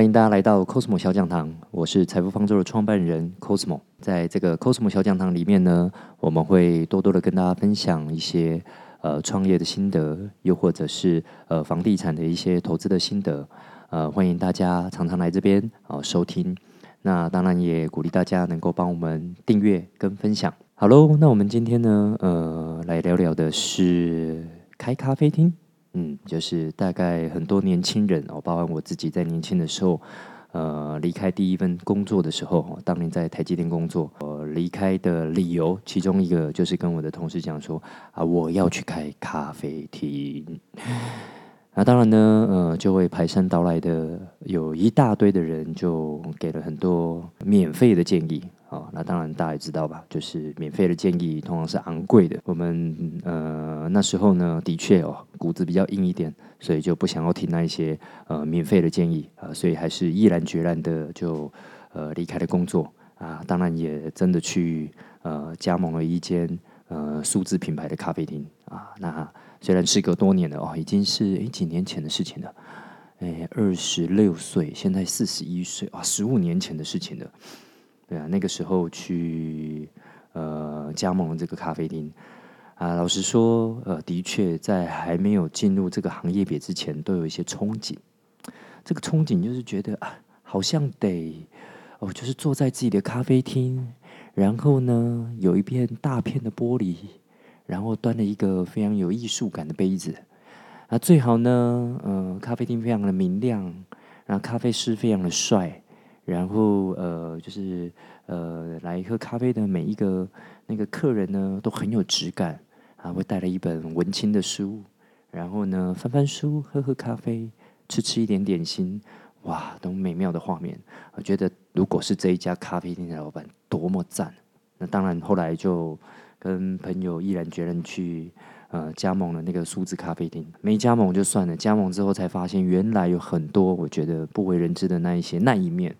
欢迎大家来到 Cosmo 小讲堂，我是财富方舟的创办人 Cosmo。在这个 Cosmo 小讲堂里面呢，我们会多多的跟大家分享一些呃创业的心得，又或者是呃房地产的一些投资的心得。呃，欢迎大家常常来这边啊收听。那当然也鼓励大家能够帮我们订阅跟分享。好喽，那我们今天呢，呃，来聊聊的是开咖啡厅。嗯，就是大概很多年轻人哦，包括我自己在年轻的时候，呃，离开第一份工作的时候，当年在台积电工作，呃，离开的理由其中一个就是跟我的同事讲说啊，我要去开咖啡厅。那当然呢，呃，就会排山倒来的有一大堆的人就给了很多免费的建议。哦，那当然大家也知道吧，就是免费的建议通常是昂贵的。我们呃那时候呢，的确哦骨子比较硬一点，所以就不想要听那一些呃免费的建议啊，所以还是毅然决然的就呃离开了工作啊。当然也真的去呃加盟了一间呃数字品牌的咖啡厅啊。那虽然时隔多年了哦，已经是诶几年前的事情了，诶二十六岁，现在四十一岁啊，十五年前的事情了。对啊，那个时候去呃加盟这个咖啡厅啊，老实说，呃，的确在还没有进入这个行业别之前，都有一些憧憬。这个憧憬就是觉得啊，好像得哦，就是坐在自己的咖啡厅，然后呢，有一片大片的玻璃，然后端了一个非常有艺术感的杯子啊，最好呢，嗯，咖啡厅非常的明亮，然后咖啡师非常的帅。然后呃，就是呃，来喝咖啡的每一个那个客人呢，都很有质感啊，会带了一本文青的书，然后呢，翻翻书，喝喝咖啡，吃吃一点点心，哇，都美妙的画面。我觉得如果是这一家咖啡店的老板，多么赞！那当然，后来就跟朋友毅然决然去呃加盟了那个数字咖啡厅。没加盟就算了，加盟之后才发现，原来有很多我觉得不为人知的那一些那一面。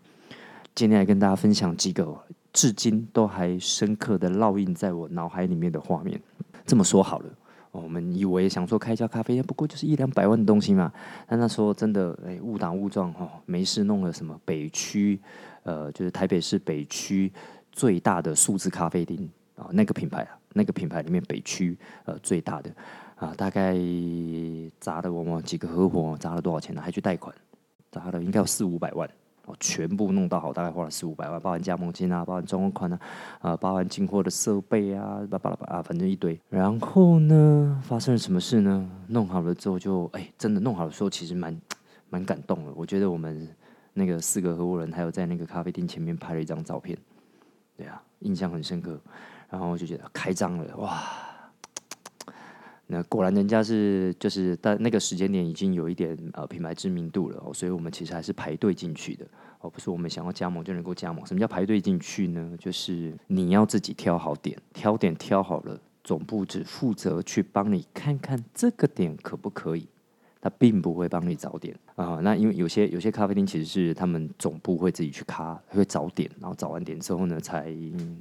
今天来跟大家分享几个至今都还深刻的烙印在我脑海里面的画面。这么说好了，我们以为想说开一家咖啡店，不过就是一两百万的东西嘛。但那时候真的，哎，误打误撞哦，没事弄了什么北区，呃，就是台北市北区最大的数字咖啡厅啊，那个品牌啊，那个品牌里面北区呃最大的啊，大概砸了我们几个合伙砸了多少钱呢？还去贷款，砸了应该有四五百万。哦全部弄到好，大概花了四五百万，包含加盟金啊，包含装款啊，啊，包含进货的设备啊，巴拉巴拉啊，反正一堆。然后呢，发生了什么事呢？弄好了之后就，哎，真的弄好的时候，其实蛮蛮感动的。我觉得我们那个四个合伙人，还有在那个咖啡店前面拍了一张照片，对啊，印象很深刻。然后我就觉得开张了，哇！那果然，人家是就是在那个时间点已经有一点呃品牌知名度了哦，所以我们其实还是排队进去的哦，不是我们想要加盟就能够加盟。什么叫排队进去呢？就是你要自己挑好点，挑点挑好了，总部只负责去帮你看看这个点可不可以，他并不会帮你找点啊。那因为有些有些咖啡厅其实是他们总部会自己去卡，会找点，然后找完点之后呢，才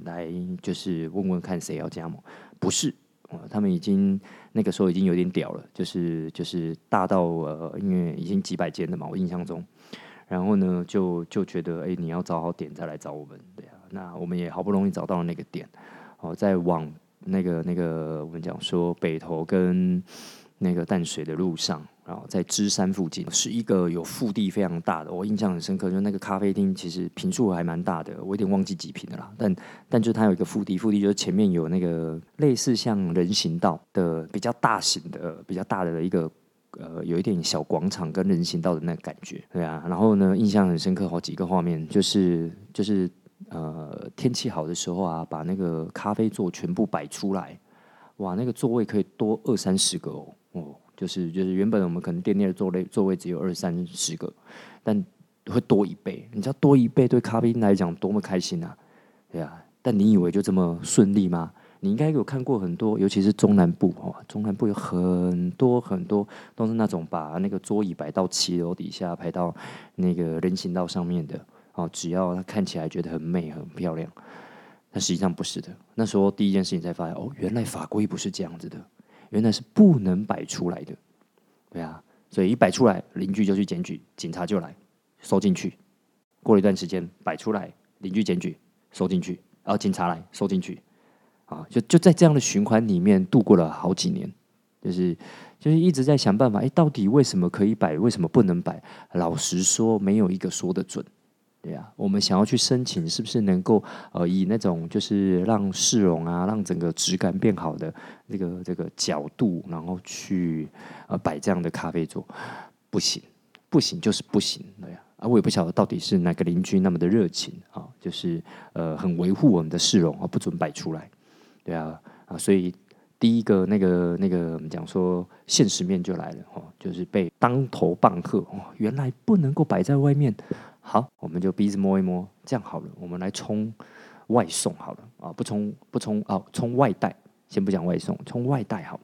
来就是问问看谁要加盟，不是。他们已经那个时候已经有点屌了，就是就是大到呃，因为已经几百间了嘛，我印象中。然后呢，就就觉得，哎，你要找好点再来找我们，对啊。那我们也好不容易找到了那个点，哦，在往那个那个我们讲说北投跟那个淡水的路上。然后在芝山附近是一个有腹地非常大的，我印象很深刻，就那个咖啡厅其实平数还蛮大的，我有点忘记几平的啦。但但就它有一个腹地，腹地就是前面有那个类似像人行道的比较大型的、比较大的一个呃，有一点小广场跟人行道的那个感觉，对啊。然后呢，印象很深刻，好几个画面，就是就是呃天气好的时候啊，把那个咖啡座全部摆出来，哇，那个座位可以多二三十个哦，哦。就是就是原本我们可能店内的座位座位只有二三十个，但会多一倍。你知道多一倍对咖啡来讲多么开心啊？对啊，但你以为就这么顺利吗？你应该有看过很多，尤其是中南部哦，中南部有很多很多都是那种把那个桌椅摆到七楼底下，排到那个人行道上面的哦。只要它看起来觉得很美很漂亮，但实际上不是的。那时候第一件事情才发现，哦，原来法规不是这样子的。原来是不能摆出来的，对啊，所以一摆出来，邻居就去检举，警察就来，收进去。过了一段时间，摆出来，邻居检举，收进去，然后警察来收进去，啊，就就在这样的循环里面度过了好几年，就是就是一直在想办法，哎，到底为什么可以摆，为什么不能摆？老实说，没有一个说得准，对呀。我们想要去申请，是不是能够呃以那种就是让市容啊，让整个质感变好的这个这个角度，然后去呃摆这样的咖啡座，不行，不行就是不行，对呀。啊，我也不晓得到底是哪个邻居那么的热情啊，就是呃很维护我们的市容啊，不准摆出来，对啊啊，所以第一个那个那个我们讲说现实面就来了哦，就是被当头棒喝哦，原来不能够摆在外面，好，我们就鼻子摸一摸，这样好了，我们来冲外送好了啊，不冲不冲啊，冲外带，先不讲外送，冲外带好。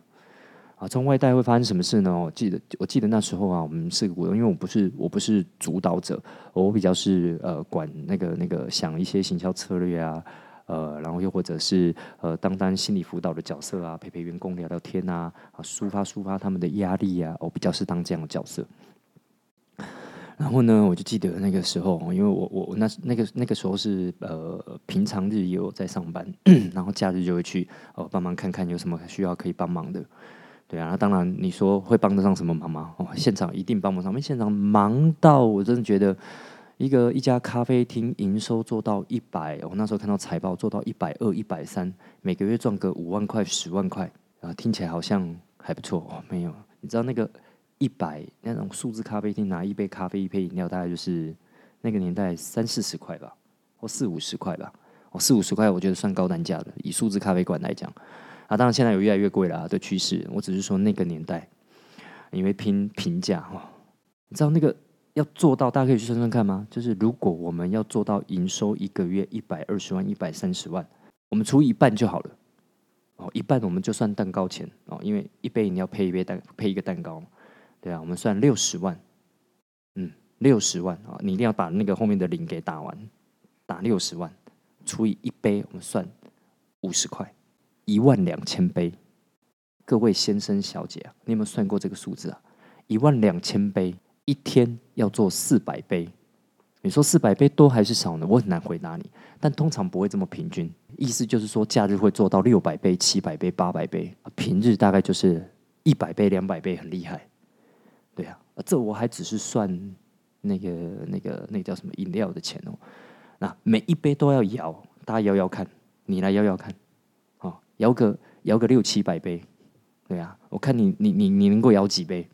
啊，冲外带会发生什么事呢？我记得，我记得那时候啊，我们是股东，因为我不是我不是主导者，我比较是呃管那个那个想一些行销策略啊，呃，然后又或者是呃当当心理辅导的角色啊，陪陪员工聊聊天啊，啊，抒发抒发他们的压力啊，我比较是当这样的角色。然后呢，我就记得那个时候，因为我我那那个那个时候是呃平常日也有在上班，然后假日就会去呃帮忙看看有什么需要可以帮忙的。对啊，那当然，你说会帮得上什么忙吗？哦，现场一定帮不上，因为现场忙到我真的觉得，一个一家咖啡厅营收做到一百，我那时候看到财报做到一百二、一百三，每个月赚个五万块、十万块，啊，听起来好像还不错哦。没有，你知道那个一百那种数字咖啡厅拿一杯咖啡、一杯饮料，大概就是那个年代三四十块吧，或四五十块吧。哦，四五十块我觉得算高单价的，以数字咖啡馆来讲。啊，当然现在有越来越贵了的趋势。我只是说那个年代，因为拼平价哈，你知道那个要做到，大家可以去算算看吗？就是如果我们要做到营收一个月一百二十万、一百三十万，我们除一半就好了。哦，一半我们就算蛋糕钱哦，因为一杯饮料配一杯蛋配一个蛋糕，对啊，我们算六十万。嗯，六十万啊，你一定要把那个后面的零给打完，打六十万除以一杯，我们算五十块。一万两千杯，各位先生小姐啊，你有没有算过这个数字啊？一万两千杯，一天要做四百杯，你说四百杯多还是少呢？我很难回答你，但通常不会这么平均。意思就是说，假日会做到六百杯、七百杯、八百杯，平日大概就是一百杯、两百杯，很厉害。对啊，这我还只是算那个、那个、那个叫什么饮料的钱哦。那每一杯都要摇，大家摇摇看，你来摇摇看。摇个摇个六七百杯，对啊，我看你你你你能够摇几杯，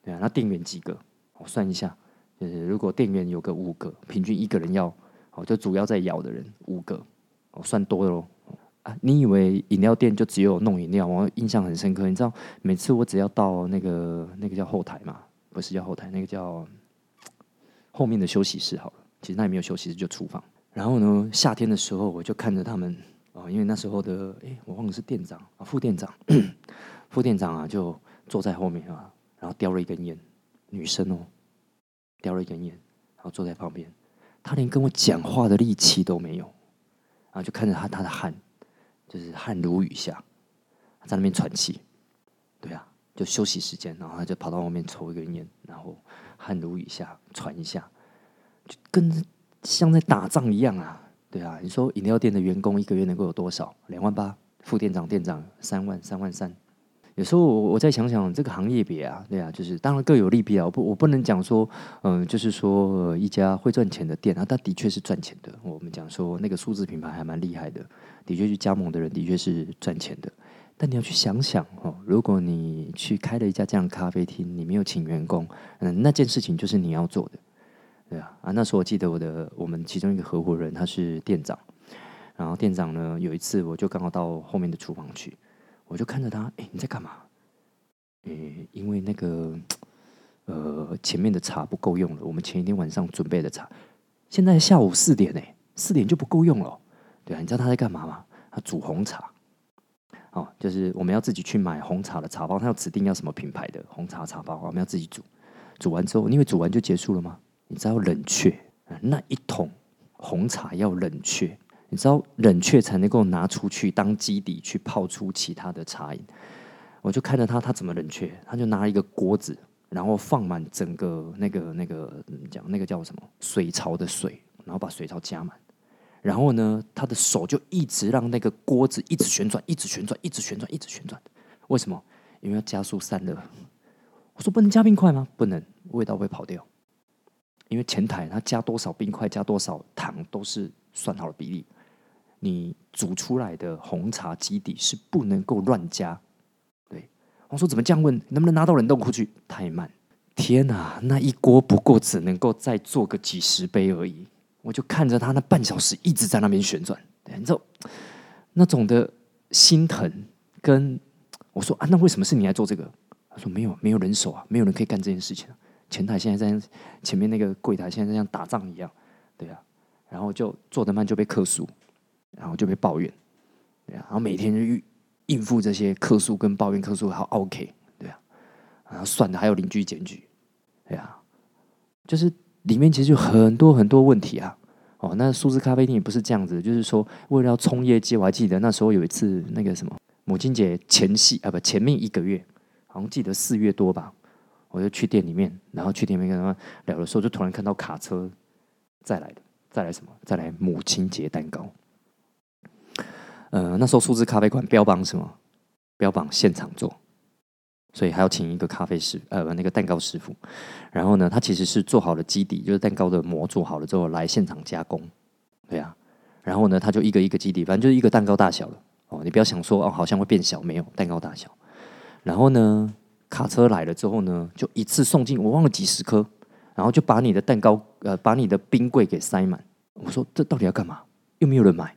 对啊，那店员几个？我算一下，就是如果店员有个五个，平均一个人要，哦，就主要在摇的人五个，我算多喽。啊，你以为饮料店就只有弄饮料？我印象很深刻，你知道，每次我只要到那个那个叫后台嘛，不是叫后台，那个叫后面的休息室好了。其实那也没有休息室，就厨房。然后呢，夏天的时候，我就看着他们。啊，因为那时候的哎，我忘了是店长啊，副店长，副店长啊，就坐在后面啊，然后叼了一根烟，女生哦，叼了一根烟，然后坐在旁边，他连跟我讲话的力气都没有，然后就看着他他的汗，就是汗如雨下，在那边喘气，对啊，就休息时间，然后他就跑到外面抽一根烟，然后汗如雨下喘一下，就跟像在打仗一样啊。对啊，你说饮料店的员工一个月能够有多少？两万八，副店长、店长三万、三万三。有时候我我再想想这个行业别啊，对啊，就是当然各有利弊啊。我不我不能讲说，嗯，就是说一家会赚钱的店啊，它的确是赚钱的。我们讲说那个数字品牌还蛮厉害的，的确去加盟的人的确是赚钱的。但你要去想想哦，如果你去开了一家这样咖啡厅，你没有请员工，嗯，那件事情就是你要做的。对啊，啊，那时候我记得我的我们其中一个合伙人他是店长，然后店长呢有一次我就刚好到后面的厨房去，我就看着他，哎，你在干嘛？诶，因为那个呃前面的茶不够用了，我们前一天晚上准备的茶，现在下午四点呢，四点就不够用了。对啊，你知道他在干嘛吗？他煮红茶，哦，就是我们要自己去买红茶的茶包，他要指定要什么品牌的红茶茶包，我们要自己煮，煮完之后，因为煮完就结束了吗？你知道冷却那一桶红茶要冷却，你知道冷却才能够拿出去当基底去泡出其他的茶饮。我就看着他，他怎么冷却？他就拿一个锅子，然后放满整个那个那个讲那个叫什么水槽的水，然后把水槽加满，然后呢，他的手就一直让那个锅子一直旋转，一直旋转，一直旋转，一直旋转。为什么？因为要加速散热。我说不能加冰块吗？不能，味道会跑掉。因为前台他加多少冰块、加多少糖都是算好的比例，你煮出来的红茶基底是不能够乱加。对，我说怎么降温？能不能拿到冷冻库去？太慢！天哪，那一锅不过只能够再做个几十杯而已。我就看着他那半小时一直在那边旋转，你知道那种的心疼。跟我说啊，那为什么是你来做这个？他说没有，没有人手啊，没有人可以干这件事情。前台现在在前面那个柜台，现在像打仗一样，对啊，然后就做的慢就被克诉，然后就被抱怨，对啊，然后每天就应付这些客诉跟抱怨，客诉还 OK，对啊，然后算的还有邻居检举，对啊，就是里面其实有很多很多问题啊，哦，那数字咖啡店也不是这样子，就是说为了要冲业绩，我还记得那时候有一次那个什么母亲节前夕啊，不前面一个月，好像记得四月多吧。我就去店里面，然后去店里面跟他们聊的时候，就突然看到卡车再来的，再来什么？再来母亲节蛋糕。呃，那时候数字咖啡馆标榜什么？标榜现场做，所以还要请一个咖啡师，呃，那个蛋糕师傅。然后呢，他其实是做好了基底，就是蛋糕的模做好了之后来现场加工，对啊。然后呢，他就一个一个基底，反正就是一个蛋糕大小的哦。你不要想说哦，好像会变小，没有蛋糕大小。然后呢？卡车来了之后呢，就一次送进，我忘了几十颗，然后就把你的蛋糕，呃，把你的冰柜给塞满。我说这到底要干嘛？又没有人买。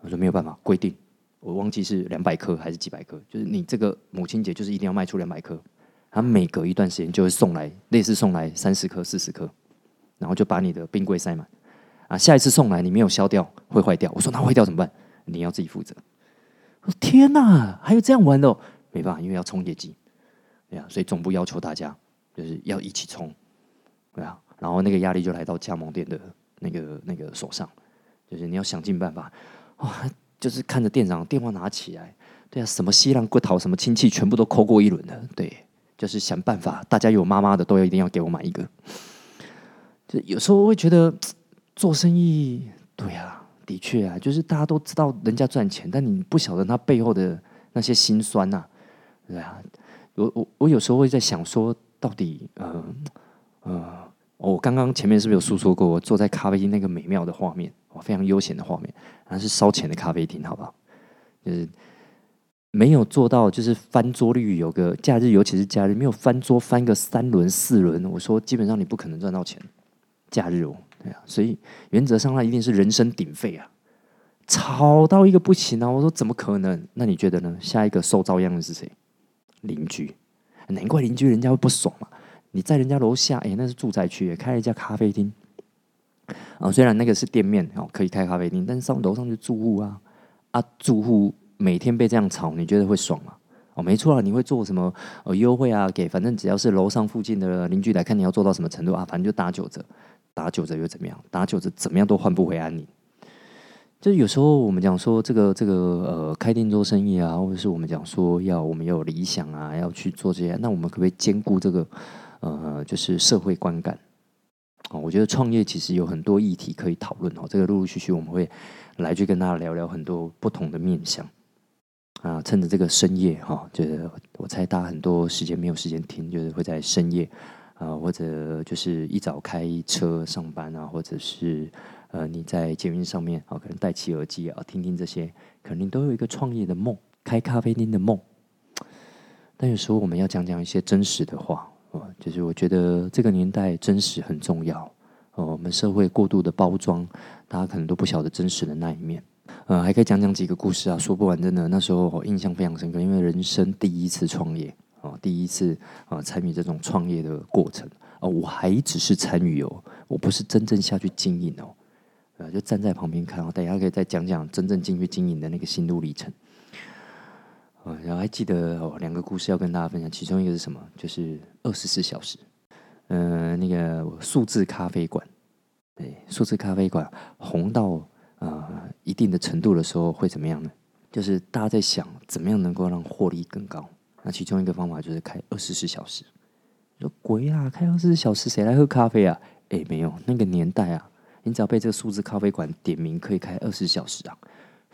我说没有办法，规定，我忘记是两百颗还是几百颗，就是你这个母亲节就是一定要卖出两百颗，他每隔一段时间就会送来，类似送来三十颗、四十颗，然后就把你的冰柜塞满。啊，下一次送来你没有消掉会坏掉。我说那坏掉怎么办？你要自己负责。我说天哪，还有这样玩的？没办法，因为要冲业绩。对啊，所以总部要求大家就是要一起冲，对啊，然后那个压力就来到加盟店的那个那个手上，就是你要想尽办法，哇，就是看着店长电话拿起来，对啊，什么西兰骨头，什么亲戚全部都扣过一轮的，对，就是想办法，大家有妈妈的都要一定要给我买一个。就有时候会觉得做生意，对啊，的确啊，就是大家都知道人家赚钱，但你不晓得他背后的那些辛酸呐，对啊。我我我有时候会在想说，到底呃呃，我刚刚前面是不是有诉说过，我坐在咖啡厅那个美妙的画面，哦，非常悠闲的画面，那是烧钱的咖啡厅，好不好？就是没有做到，就是翻桌率有个假日，尤其是假日没有翻桌翻个三轮四轮，我说基本上你不可能赚到钱。假日哦，对啊，所以原则上那一定是人声鼎沸啊，吵到一个不行啊！我说怎么可能？那你觉得呢？下一个受遭殃的是谁？邻居，难怪邻居人家会不爽嘛！你在人家楼下，哎，那是住宅区，开了一家咖啡厅。啊，虽然那个是店面哦，可以开咖啡厅，但是上楼上是住户啊，啊，住户每天被这样吵，你觉得会爽吗？哦，没错啊，你会做什么呃优惠啊？给反正只要是楼上附近的邻居来看，你要做到什么程度啊？反正就打九折，打九折又怎么样？打九折怎么样都换不回安宁。就是有时候我们讲说这个这个呃开店做生意啊，或者是我们讲说要我们有理想啊，要去做这些，那我们可不可以兼顾这个呃就是社会观感？哦，我觉得创业其实有很多议题可以讨论哦。这个陆陆续续我们会来去跟大家聊聊很多不同的面向啊。趁着这个深夜哈，就是我猜大家很多时间没有时间听，就是会在深夜啊，或者就是一早开车上班啊，或者是。呃，你在捷运上面啊，可能戴起耳机啊，听听这些，肯定都有一个创业的梦，开咖啡厅的梦。但有时候我们要讲讲一些真实的话哦，就是我觉得这个年代真实很重要哦。我们社会过度的包装，大家可能都不晓得真实的那一面。呃，还可以讲讲几个故事啊，说不完真的。那时候我印象非常深刻，因为人生第一次创业哦，第一次啊参与这种创业的过程啊，我还只是参与哦，我不是真正下去经营哦。呃，就站在旁边看，哦等下可以再讲讲真正进去经营的那个心路历程。然后还记得哦，两个故事要跟大家分享，其中一个是什么？就是二十四小时，呃，那个数字咖啡馆，对，数字咖啡馆红到呃一定的程度的时候会怎么样呢？就是大家在想怎么样能够让获利更高。那其中一个方法就是开二十四小时，说鬼啊，开二十四小时谁来喝咖啡啊？哎，没有那个年代啊，你只要被这个数字咖啡馆点名，可以开二十四小时啊，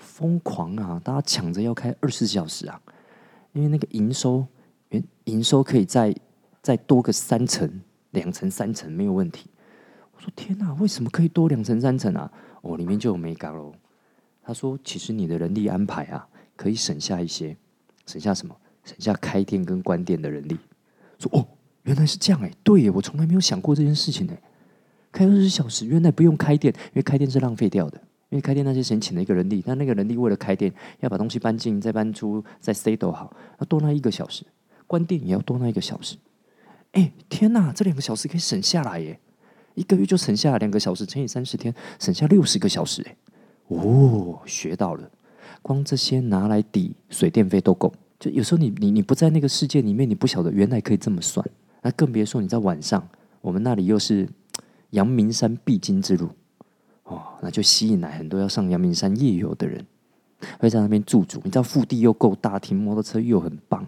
疯狂啊，大家抢着要开二十四小时啊，因为那个营收，营营收可以再再多个三成、两成、三成没有问题。我说天哪，为什么可以多两成、三成啊？哦，里面就有美感喽。他说，其实你的人力安排啊，可以省下一些，省下什么？省下开店跟关店的人力。说哦，原来是这样哎，对耶，我从来没有想过这件事情哎。开二十四小时，原来不用开店，因为开店是浪费掉的。因为开店那些钱请了一个人力，但那个人力为了开店，要把东西搬进、再搬出、再 s t 都好，要多那一个小时。关店也要多那一个小时。哎，天哪，这两个小时可以省下来耶！一个月就省下两个小时，乘以三十天，省下六十个小时哎。哦，学到了，光这些拿来抵水电费都够。就有时候你你你不在那个世界里面，你不晓得原来可以这么算。那更别说你在晚上，我们那里又是阳明山必经之路哦，那就吸引来很多要上阳明山夜游的人，会在那边驻足。你知道腹地又够大，停摩托车又很棒，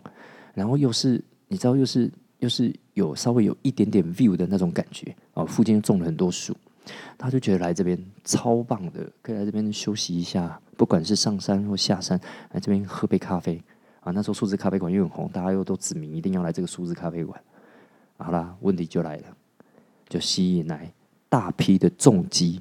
然后又是你知道又是又是有稍微有一点点 view 的那种感觉哦，附近种了很多树，他就觉得来这边超棒的，可以来这边休息一下，不管是上山或下山，来这边喝杯咖啡。啊，那时候数字咖啡馆又很红，大家又都指明一定要来这个数字咖啡馆。好啦，问题就来了，就吸引来大批的重机、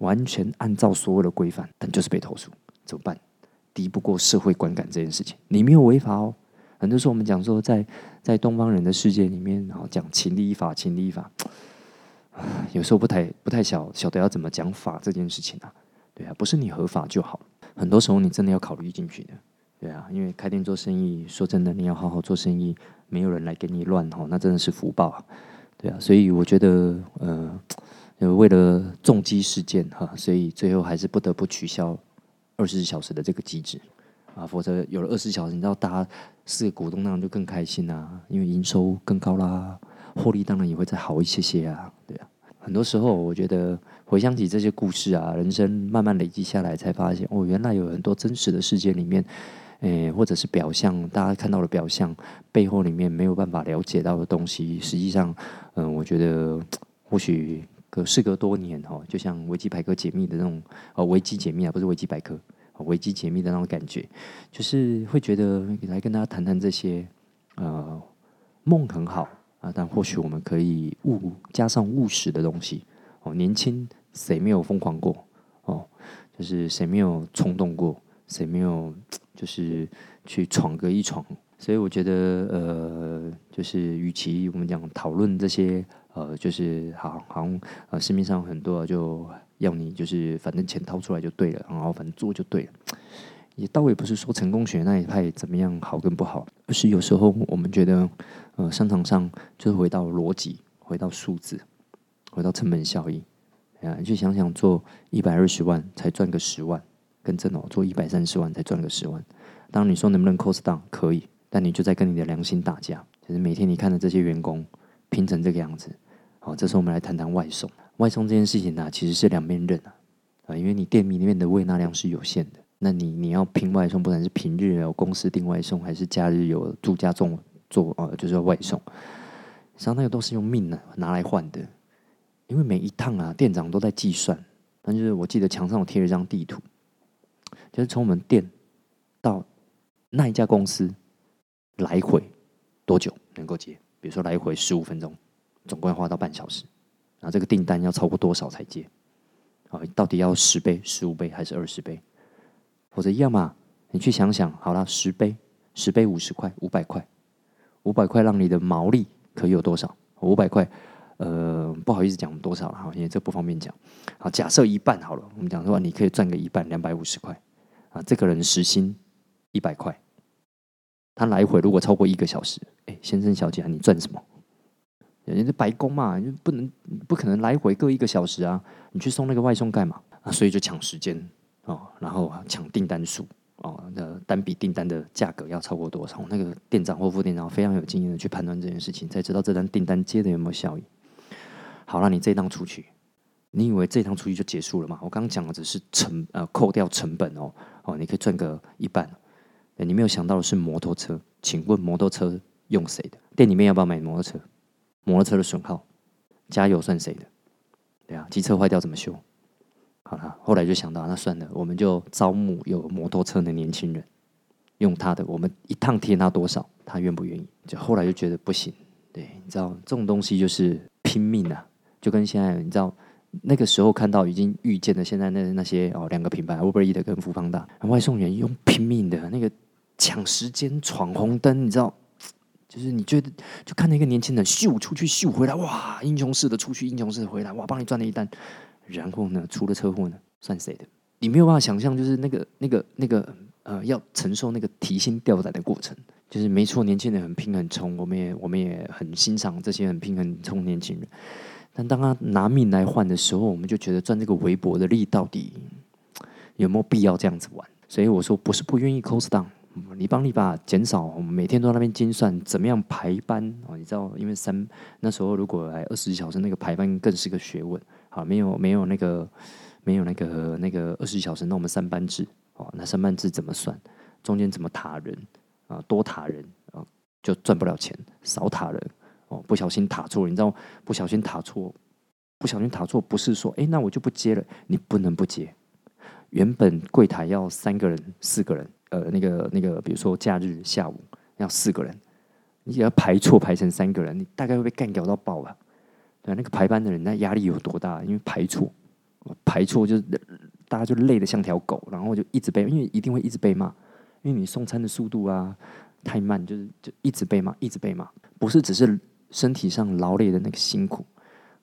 完全按照所有的规范，但就是被投诉，怎么办？敌不过社会观感这件事情，你没有违法哦。很多时候我们讲说，在在东方人的世界里面，然后讲情理法，情理法，有时候不太不太晓晓得要怎么讲法这件事情啊。对啊，不是你合法就好，很多时候你真的要考虑进去的。对啊，因为开店做生意，说真的，你要好好做生意，没有人来给你乱吼，那真的是福报啊。对啊，所以我觉得，呃，为了重击事件哈，所以最后还是不得不取消二十四小时的这个机制啊，否则有了二十四小时，你知道，大家四个股东那样就更开心啊，因为营收更高啦，获利当然也会再好一些些啊。对啊，很多时候我觉得回想起这些故事啊，人生慢慢累积下来，才发现哦，原来有很多真实的事件里面。诶，或者是表象，大家看到的表象背后里面没有办法了解到的东西，实际上，嗯，我觉得或许隔事隔多年哈，就像维基百科解密的那种，哦，维基解密啊，不是维基百科，维基解密的那种感觉，就是会觉得来跟大家谈谈这些，呃，梦很好啊，但或许我们可以务加上务实的东西哦，年轻谁没有疯狂过哦，就是谁没有冲动过。谁没有就是去闯个一闯？所以我觉得，呃，就是与其我们讲讨论这些，呃，就是好好呃市面上很多就要你就是反正钱掏出来就对了，然后反正做就对了，也倒也不是说成功学那一派怎么样好跟不好，而是有时候我们觉得，呃，商场上就是回到逻辑，回到数字，回到成本效益，啊，你去想想做一百二十万才赚个十万。跟正哦，做一百三十万才赚个十万。当然你说能不能 cost down 可以，但你就在跟你的良心打架。就是每天你看着这些员工拼成这个样子，好，这时候我们来谈谈外送。外送这件事情呢，其实是两面刃啊，啊，因为你店里面的喂纳量是有限的，那你你要拼外送，不管是平日有公司订外送，还是假日有住家中做呃，就是外送，实际上那个都是用命呢拿来换的。因为每一趟啊，店长都在计算。但就是我记得墙上有贴了一张地图。就是从我们店到那一家公司来回多久能够接？比如说来回十五分钟，总共要花到半小时。然后这个订单要超过多少才接？啊，到底要十倍、十五倍还是二十倍？或者要么你去想想，好了，十倍，十倍五十块，五百块，五百块让你的毛利可以有多少？五百块，呃，不好意思讲多少了哈，因为这不方便讲。好，假设一半好了，我们讲说你可以赚个一半，两百五十块。啊，这个人时薪一百块，他来回如果超过一个小时，哎，先生小姐啊，你赚什么？人家白工嘛，不能不可能来回各一个小时啊，你去送那个外送干嘛啊？所以就抢时间哦，然后抢订单数哦，那单笔订单的价格要超过多少？那个店长或副店长非常有经验的去判断这件事情，才知道这单订单接的有没有效益。好了，你这一趟出去，你以为这一趟出去就结束了吗？我刚刚讲的只是成呃扣掉成本哦哦，你可以赚个一半。你没有想到的是摩托车，请问摩托车用谁的？店里面要不要买摩托车？摩托车的损耗，加油算谁的？对啊，机车坏掉怎么修？好了，后来就想到，那算了，我们就招募有摩托车的年轻人，用他的，我们一趟贴他多少，他愿不愿意？就后来就觉得不行，对，你知道这种东西就是拼命啊，就跟现在你知道那个时候看到已经遇见了现在那那些哦两个品牌，Uber E 的跟福方大外送员用拼命的那个。抢时间闯红灯，你知道，就是你觉得就看到一个年轻人秀出去秀回来，哇，英雄式的出去，英雄式的回来，哇，帮你赚了一单。然后呢，出了车祸呢，算谁的？你没有办法想象，就是那个那个那个呃，要承受那个提心吊胆的过程。就是没错，年轻人很拼很冲，我们也我们也很欣赏这些很拼很冲年轻人。但当他拿命来换的时候，我们就觉得赚这个微薄的利到底有没有必要这样子玩？所以我说，不是不愿意 cost down。你帮你把减少，我们每天都在那边精算怎么样排班哦。你知道，因为三那时候如果来二十小时，那个排班更是个学问。好，没有没有那个没有那个那个二十小时，那我们三班制哦。那三班制怎么算？中间怎么塔人啊？多塔人啊，就赚不了钱；少塔人哦，不小心塔错，你知道，不小心塔错，不小心塔错，不是说哎，那我就不接了。你不能不接。原本柜台要三个人、四个人。呃，那个那个，比如说假日下午要四个人，你只要排错排成三个人，你大概会被干掉到爆吧？对，那个排班的人那压力有多大？因为排错，排错就是大家就累得像条狗，然后就一直被，因为一定会一直被骂，因为你送餐的速度啊太慢，就是就一直被骂，一直被骂，不是只是身体上劳累的那个辛苦，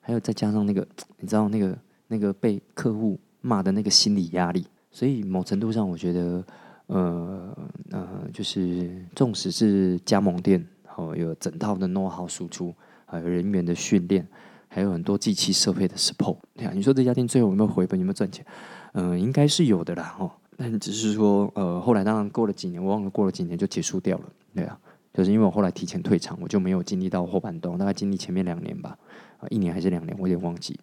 还有再加上那个你知道那个那个被客户骂的那个心理压力，所以某程度上我觉得。呃呃，就是纵使是加盟店，哦，有整套的 know how 输出，还有人员的训练，还有很多机器设备的 support。对啊，你说这家店最后有没有回本，有没有赚钱？嗯，应该是有的啦，哦。但只是说，呃，后来当然过了几年，我忘了过了几年就结束掉了。对啊，就是因为我后来提前退场，我就没有经历到后半段，大概经历前面两年吧，啊，一年还是两年，我有点忘记。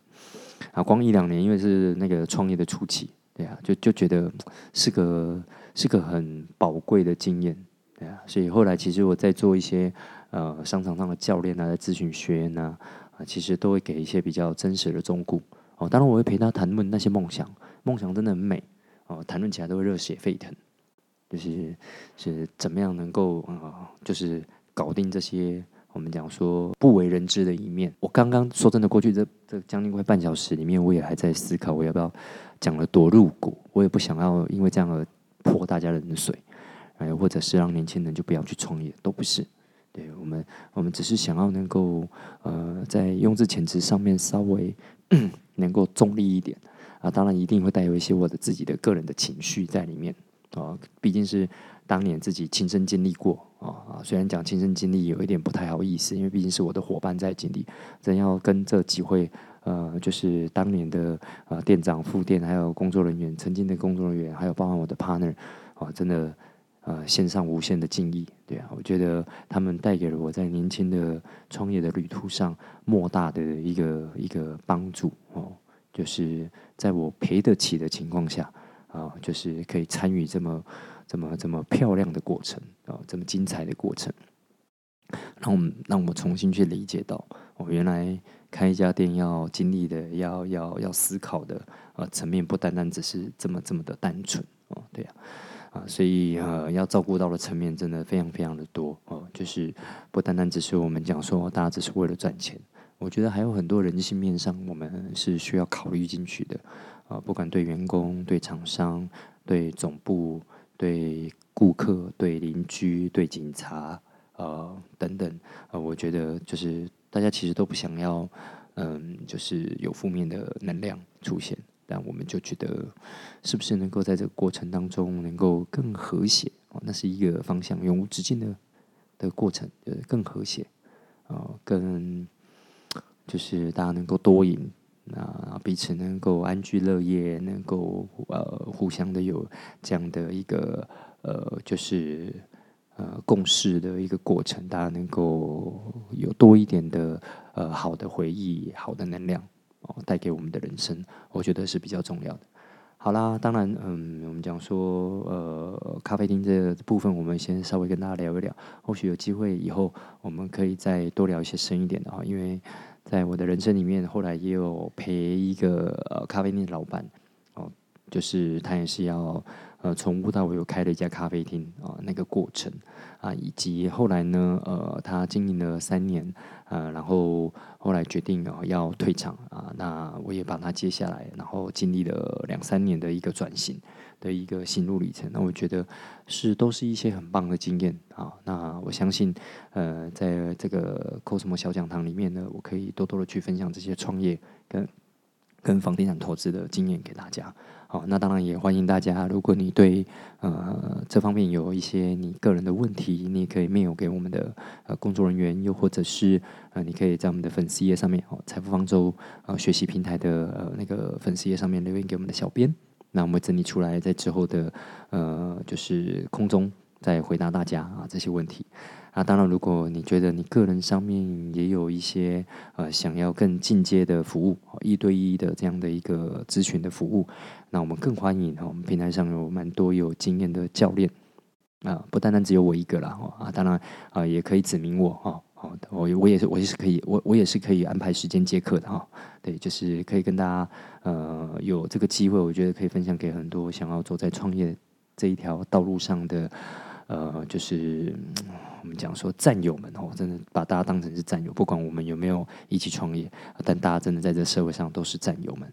啊，光一两年，因为是那个创业的初期，对啊，就就觉得是个。是个很宝贵的经验，对啊，所以后来其实我在做一些呃商场上的教练啊，在咨询学员啊，啊，其实都会给一些比较真实的忠告哦。当然我会陪他谈论那些梦想，梦想真的很美哦，谈论起来都会热血沸腾，就是是怎么样能够啊，就是搞定这些我们讲说不为人知的一面。我刚刚说真的，过去这这将近快半小时里面，我也还在思考，我要不要讲了多入骨，我也不想要因为这样而。泼大家冷水，哎，或者是让年轻人就不要去创业，都不是。对我们，我们只是想要能够，呃，在用字遣词上面稍微 能够中立一点啊。当然，一定会带有一些我的自己的个人的情绪在里面啊。毕竟是当年自己亲身经历过啊啊。虽然讲亲身经历有一点不太好意思，因为毕竟是我的伙伴在经历，真要跟这几位。呃，就是当年的呃店长、副店，还有工作人员，曾经的工作人员，还有包含我的 partner，啊，真的呃献上无限的敬意。对啊，我觉得他们带给了我在年轻的创业的旅途上莫大的一个一个帮助哦。就是在我赔得起的情况下啊，就是可以参与这么这么这么漂亮的过程啊，这么精彩的过程，让我们让我们重新去理解到，我原来。开一家店要经历的、要要要思考的呃层面，不单单只是这么这么的单纯哦，对呀，啊，所以呃要照顾到的层面真的非常非常的多哦，就是不单单只是我们讲说大家只是为了赚钱，我觉得还有很多人性面上我们是需要考虑进去的啊，不管对员工、对厂商、对总部、对顾客、对邻居、对警察呃等等啊，我觉得就是。大家其实都不想要，嗯，就是有负面的能量出现，但我们就觉得，是不是能够在这个过程当中能够更和谐？哦，那是一个方向，永无止境的的过程，呃，更和谐，啊，更就是大家能够多赢，那彼此能够安居乐业，能够呃互相的有这样的一个呃就是呃共事的一个过程，大家能够有多一点的呃好的回忆、好的能量哦，带给我们的人生，我觉得是比较重要的。好啦，当然，嗯，我们讲说，呃，咖啡厅这部分，我们先稍微跟大家聊一聊。或许有机会以后，我们可以再多聊一些深一点的啊。因为在我的人生里面，后来也有陪一个咖啡店的老板，哦，就是他也是要呃从无到有开了一家咖啡厅啊，那个过程啊，以及后来呢，呃，他经营了三年。呃，然后后来决定哦要退场啊，那我也把它接下来，然后经历了两三年的一个转型的一个心路历程，那我觉得是都是一些很棒的经验啊。那我相信，呃，在这个 Cosmo 小讲堂里面呢，我可以多多的去分享这些创业跟跟房地产投资的经验给大家。好，那当然也欢迎大家，如果你对呃这方面有一些你个人的问题，你也可以 mail 给我们的呃工作人员，又或者是呃你可以在我们的粉丝页上面哦，财富方舟呃学习平台的呃那个粉丝页上面留言给我们的小编，那我们会整理出来，在之后的呃就是空中再回答大家啊这些问题。那当然，如果你觉得你个人上面也有一些呃想要更进阶的服务，一对一的这样的一个咨询的服务，那我们更欢迎我们平台上有蛮多有经验的教练啊，不单单只有我一个啦啊，当然啊也可以指明我哈，好，我我也是我也是可以，我我也是可以安排时间接客的哈，对，就是可以跟大家呃有这个机会，我觉得可以分享给很多想要走在创业这一条道路上的。呃，就是我们讲说战友们哦，真的把大家当成是战友，不管我们有没有一起创业，但大家真的在这社会上都是战友们。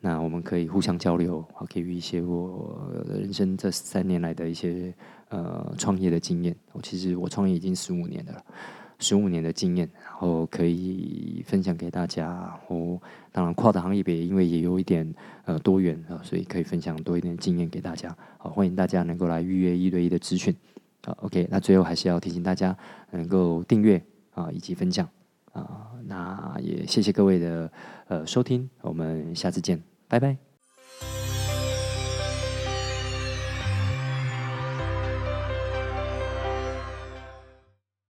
那我们可以互相交流，给予一些我人生这三年来的一些呃创业的经验。我其实我创业已经十五年了。十五年的经验，然后可以分享给大家。我当然跨的行业别，因为也有一点呃多元啊，所以可以分享多一点经验给大家。好，欢迎大家能够来预约一对一的咨询。好，OK。那最后还是要提醒大家能够订阅啊，以及分享啊。那也谢谢各位的呃收听，我们下次见，拜拜。